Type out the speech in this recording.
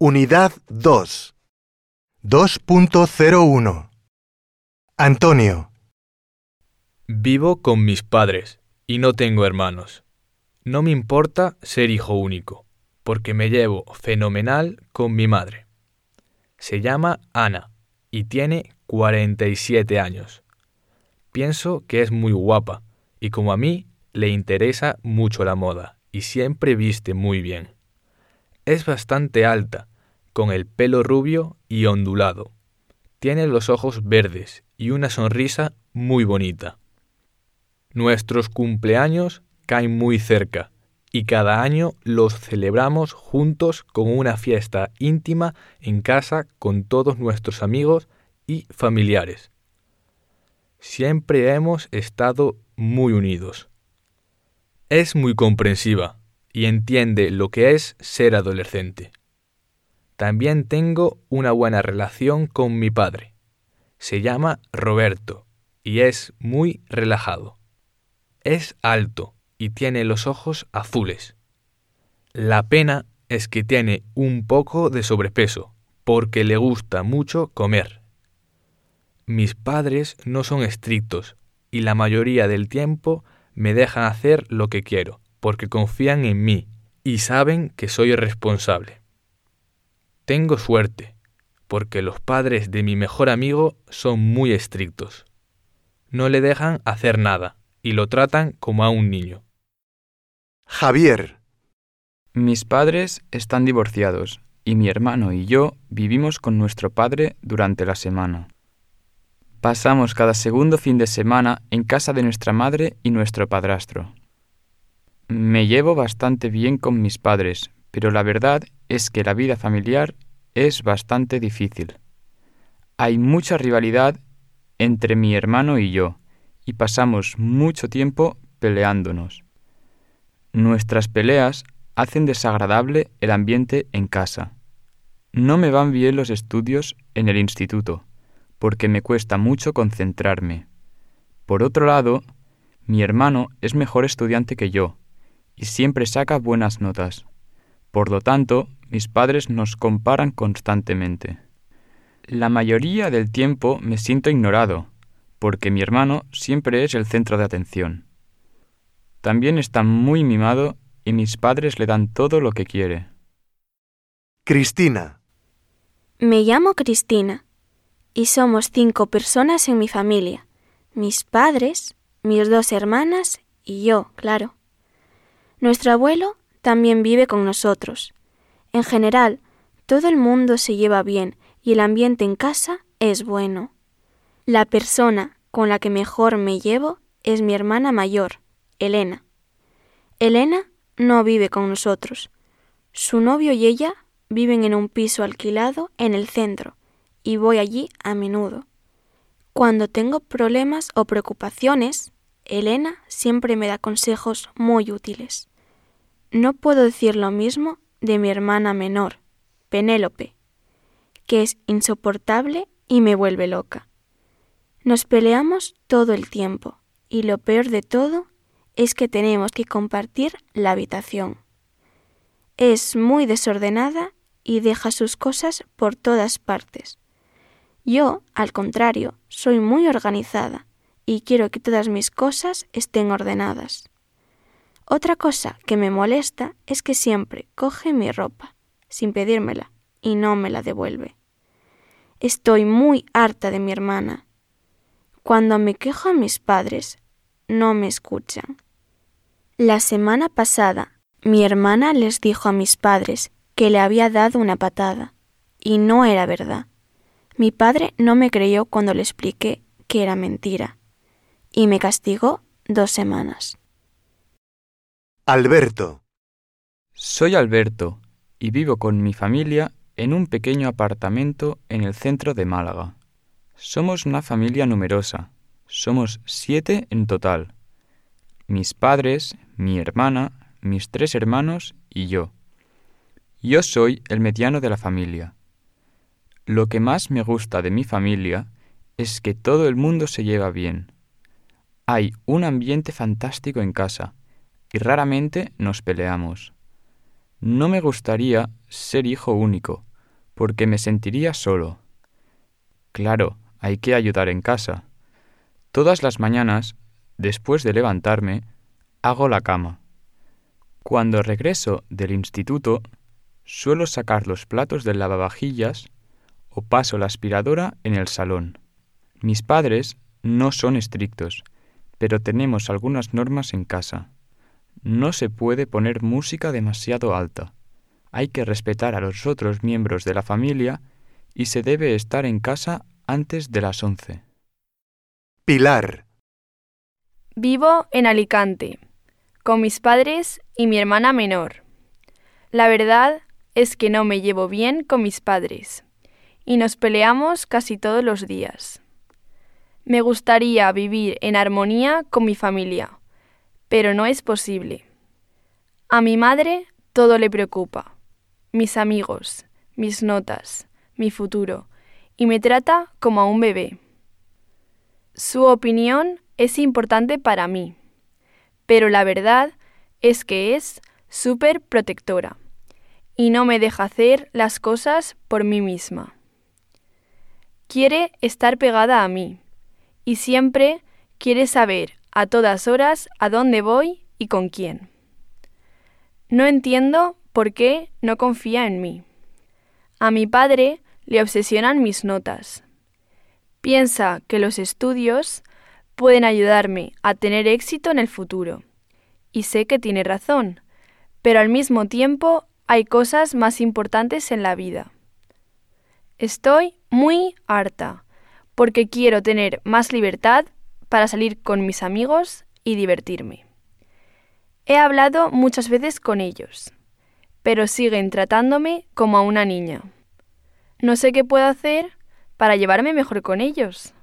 Unidad 2. 2.01. Antonio, Vivo con mis padres y no tengo hermanos. No me importa ser hijo único, porque me llevo fenomenal con mi madre. Se llama Ana y tiene 47 años. Pienso que es muy guapa y como a mí le interesa mucho la moda y siempre viste muy bien. Es bastante alta, con el pelo rubio y ondulado. Tiene los ojos verdes y una sonrisa muy bonita. Nuestros cumpleaños caen muy cerca y cada año los celebramos juntos con una fiesta íntima en casa con todos nuestros amigos y familiares. Siempre hemos estado muy unidos. Es muy comprensiva y entiende lo que es ser adolescente. También tengo una buena relación con mi padre. Se llama Roberto y es muy relajado. Es alto y tiene los ojos azules. La pena es que tiene un poco de sobrepeso, porque le gusta mucho comer. Mis padres no son estrictos y la mayoría del tiempo me dejan hacer lo que quiero, porque confían en mí y saben que soy responsable. Tengo suerte, porque los padres de mi mejor amigo son muy estrictos. No le dejan hacer nada y lo tratan como a un niño. Javier, Mis padres están divorciados y mi hermano y yo vivimos con nuestro padre durante la semana. Pasamos cada segundo fin de semana en casa de nuestra madre y nuestro padrastro. Me llevo bastante bien con mis padres, pero la verdad es que la vida familiar es bastante difícil. Hay mucha rivalidad entre mi hermano y yo, y pasamos mucho tiempo peleándonos. Nuestras peleas hacen desagradable el ambiente en casa. No me van bien los estudios en el instituto, porque me cuesta mucho concentrarme. Por otro lado, mi hermano es mejor estudiante que yo, y siempre saca buenas notas. Por lo tanto, mis padres nos comparan constantemente. La mayoría del tiempo me siento ignorado, porque mi hermano siempre es el centro de atención. También está muy mimado y mis padres le dan todo lo que quiere. Cristina, Me llamo Cristina y somos cinco personas en mi familia. Mis padres, mis dos hermanas y yo, claro. Nuestro abuelo también vive con nosotros. En general, todo el mundo se lleva bien y el ambiente en casa es bueno. La persona con la que mejor me llevo es mi hermana mayor, Elena. Elena no vive con nosotros. Su novio y ella viven en un piso alquilado en el centro y voy allí a menudo. Cuando tengo problemas o preocupaciones, Elena siempre me da consejos muy útiles. No puedo decir lo mismo de mi hermana menor, Penélope, que es insoportable y me vuelve loca. Nos peleamos todo el tiempo y lo peor de todo es que tenemos que compartir la habitación. Es muy desordenada y deja sus cosas por todas partes. Yo, al contrario, soy muy organizada y quiero que todas mis cosas estén ordenadas. Otra cosa que me molesta es que siempre coge mi ropa, sin pedírmela, y no me la devuelve. Estoy muy harta de mi hermana. Cuando me quejo a mis padres, no me escuchan. La semana pasada, mi hermana les dijo a mis padres que le había dado una patada, y no era verdad. Mi padre no me creyó cuando le expliqué que era mentira, y me castigó dos semanas. Alberto, Soy Alberto y vivo con mi familia en un pequeño apartamento en el centro de Málaga. Somos una familia numerosa. Somos siete en total. Mis padres, mi hermana, mis tres hermanos y yo. Yo soy el mediano de la familia. Lo que más me gusta de mi familia es que todo el mundo se lleva bien. Hay un ambiente fantástico en casa y raramente nos peleamos. No me gustaría ser hijo único, porque me sentiría solo. Claro, hay que ayudar en casa. Todas las mañanas, después de levantarme, hago la cama. Cuando regreso del instituto, suelo sacar los platos del lavavajillas o paso la aspiradora en el salón. Mis padres no son estrictos, pero tenemos algunas normas en casa. No se puede poner música demasiado alta. Hay que respetar a los otros miembros de la familia y se debe estar en casa antes de las once. Pilar, Vivo en Alicante, con mis padres y mi hermana menor. La verdad es que no me llevo bien con mis padres y nos peleamos casi todos los días. Me gustaría vivir en armonía con mi familia, pero no es posible. A mi madre todo le preocupa, mis amigos, mis notas, mi futuro, y me trata como a un bebé. Su opinión es importante para mí, pero la verdad es que es súper protectora y no me deja hacer las cosas por mí misma. Quiere estar pegada a mí y siempre quiere saber a todas horas a dónde voy y con quién. No entiendo por qué no confía en mí. A mi padre le obsesionan mis notas. Piensa que los estudios pueden ayudarme a tener éxito en el futuro. Y sé que tiene razón, pero al mismo tiempo hay cosas más importantes en la vida. Estoy muy harta, porque quiero tener más libertad para salir con mis amigos y divertirme. He hablado muchas veces con ellos, pero siguen tratándome como a una niña. No sé qué puedo hacer para llevarme mejor con ellos.